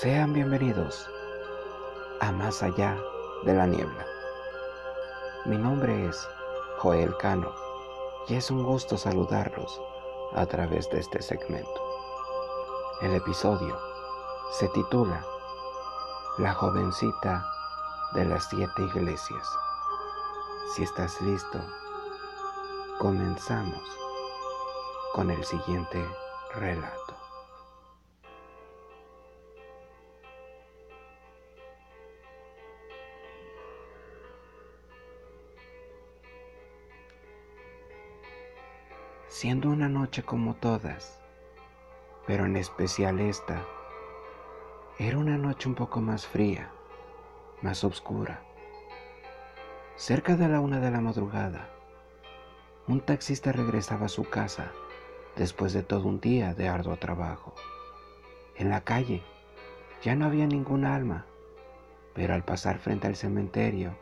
Sean bienvenidos a Más allá de la niebla. Mi nombre es Joel Cano y es un gusto saludarlos a través de este segmento. El episodio se titula La jovencita de las siete iglesias. Si estás listo, comenzamos con el siguiente relato. Siendo una noche como todas, pero en especial esta, era una noche un poco más fría, más oscura. Cerca de la una de la madrugada, un taxista regresaba a su casa después de todo un día de arduo trabajo. En la calle ya no había ningún alma, pero al pasar frente al cementerio,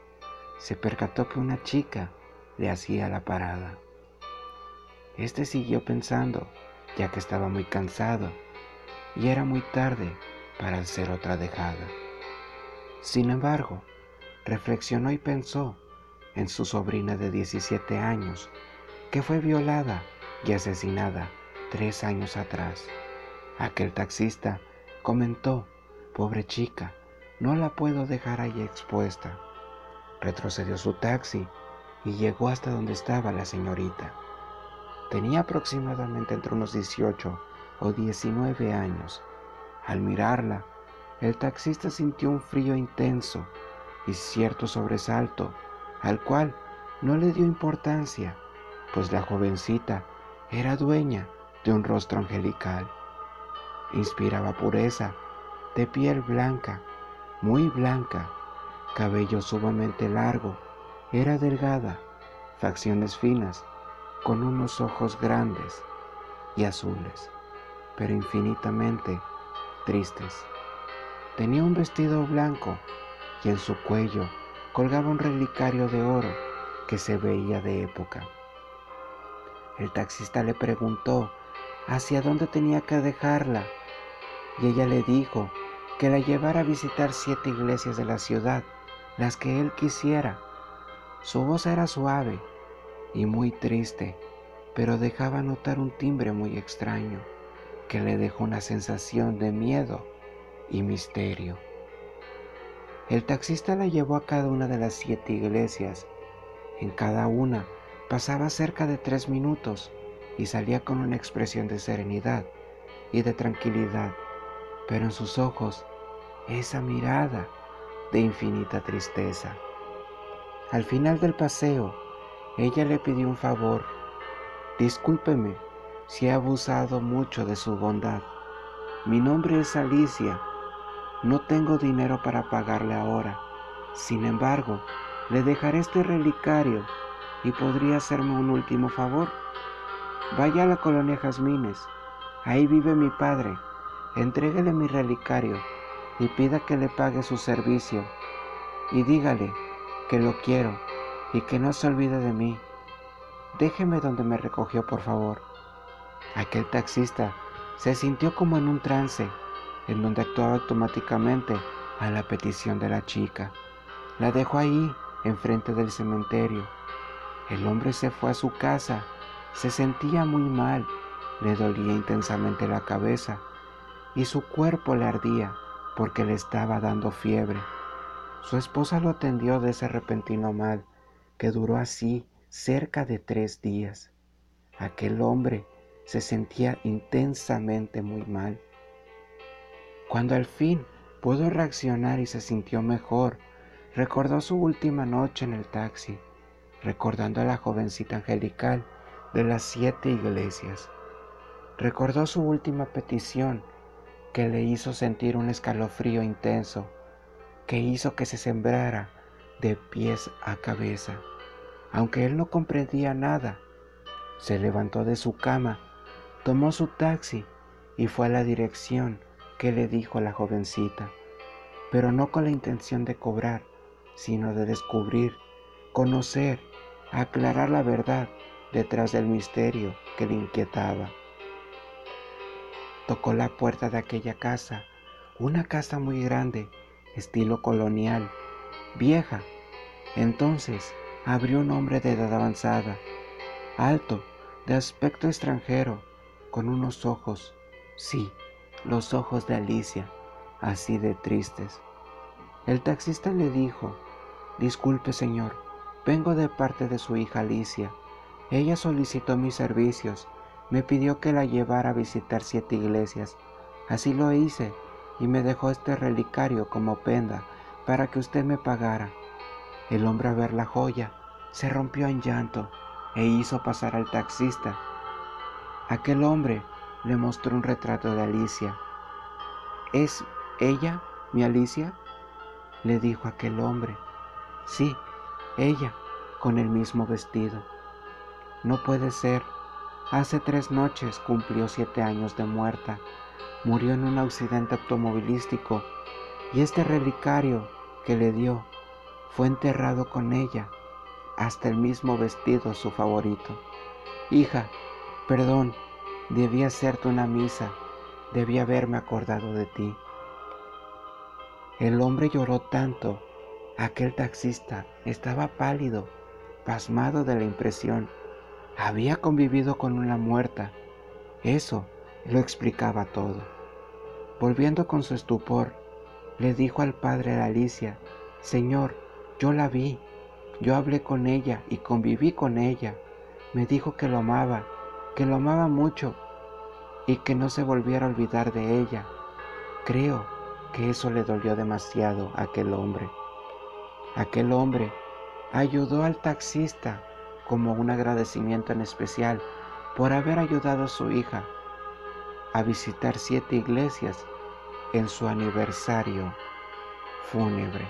se percató que una chica le hacía la parada. Este siguió pensando, ya que estaba muy cansado y era muy tarde para hacer otra dejada. Sin embargo, reflexionó y pensó en su sobrina de 17 años, que fue violada y asesinada tres años atrás. Aquel taxista comentó, pobre chica, no la puedo dejar ahí expuesta. Retrocedió su taxi y llegó hasta donde estaba la señorita. Tenía aproximadamente entre unos 18 o 19 años. Al mirarla, el taxista sintió un frío intenso y cierto sobresalto, al cual no le dio importancia, pues la jovencita era dueña de un rostro angelical. Inspiraba pureza, de piel blanca, muy blanca, cabello sumamente largo, era delgada, facciones finas, con unos ojos grandes y azules, pero infinitamente tristes. Tenía un vestido blanco y en su cuello colgaba un relicario de oro que se veía de época. El taxista le preguntó hacia dónde tenía que dejarla y ella le dijo que la llevara a visitar siete iglesias de la ciudad, las que él quisiera. Su voz era suave y muy triste, pero dejaba notar un timbre muy extraño que le dejó una sensación de miedo y misterio. El taxista la llevó a cada una de las siete iglesias. En cada una pasaba cerca de tres minutos y salía con una expresión de serenidad y de tranquilidad, pero en sus ojos esa mirada de infinita tristeza. Al final del paseo, ella le pidió un favor. Discúlpeme si he abusado mucho de su bondad. Mi nombre es Alicia. No tengo dinero para pagarle ahora. Sin embargo, le dejaré este relicario y podría hacerme un último favor. Vaya a la colonia Jazmines. Ahí vive mi padre. Entréguele mi relicario y pida que le pague su servicio. Y dígale que lo quiero y que no se olvide de mí. Déjeme donde me recogió, por favor. Aquel taxista se sintió como en un trance, en donde actuaba automáticamente a la petición de la chica. La dejó ahí, enfrente del cementerio. El hombre se fue a su casa, se sentía muy mal, le dolía intensamente la cabeza y su cuerpo le ardía porque le estaba dando fiebre. Su esposa lo atendió de ese repentino mal que duró así cerca de tres días. Aquel hombre se sentía intensamente muy mal. Cuando al fin pudo reaccionar y se sintió mejor, recordó su última noche en el taxi, recordando a la jovencita angelical de las siete iglesias. Recordó su última petición que le hizo sentir un escalofrío intenso, que hizo que se sembrara de pies a cabeza. Aunque él no comprendía nada, se levantó de su cama, tomó su taxi y fue a la dirección que le dijo la jovencita, pero no con la intención de cobrar, sino de descubrir, conocer, aclarar la verdad detrás del misterio que le inquietaba. Tocó la puerta de aquella casa una casa muy grande, estilo colonial, vieja. Entonces abrió un hombre de edad avanzada, alto, de aspecto extranjero, con unos ojos, sí, los ojos de Alicia, así de tristes. El taxista le dijo, Disculpe señor, vengo de parte de su hija Alicia. Ella solicitó mis servicios, me pidió que la llevara a visitar siete iglesias. Así lo hice y me dejó este relicario como penda para que usted me pagara. El hombre a ver la joya se rompió en llanto e hizo pasar al taxista. Aquel hombre le mostró un retrato de Alicia. ¿Es ella mi Alicia? le dijo aquel hombre. Sí, ella, con el mismo vestido. No puede ser. Hace tres noches cumplió siete años de muerta murió en un accidente automovilístico y este relicario que le dio fue enterrado con ella, hasta el mismo vestido su favorito. Hija, perdón, debí hacerte una misa, debí haberme acordado de ti. El hombre lloró tanto, aquel taxista estaba pálido, pasmado de la impresión. Había convivido con una muerta. Eso lo explicaba todo. Volviendo con su estupor, le dijo al padre de Alicia, Señor, yo la vi, yo hablé con ella y conviví con ella. Me dijo que lo amaba, que lo amaba mucho y que no se volviera a olvidar de ella. Creo que eso le dolió demasiado a aquel hombre. Aquel hombre ayudó al taxista como un agradecimiento en especial por haber ayudado a su hija a visitar siete iglesias en su aniversario fúnebre.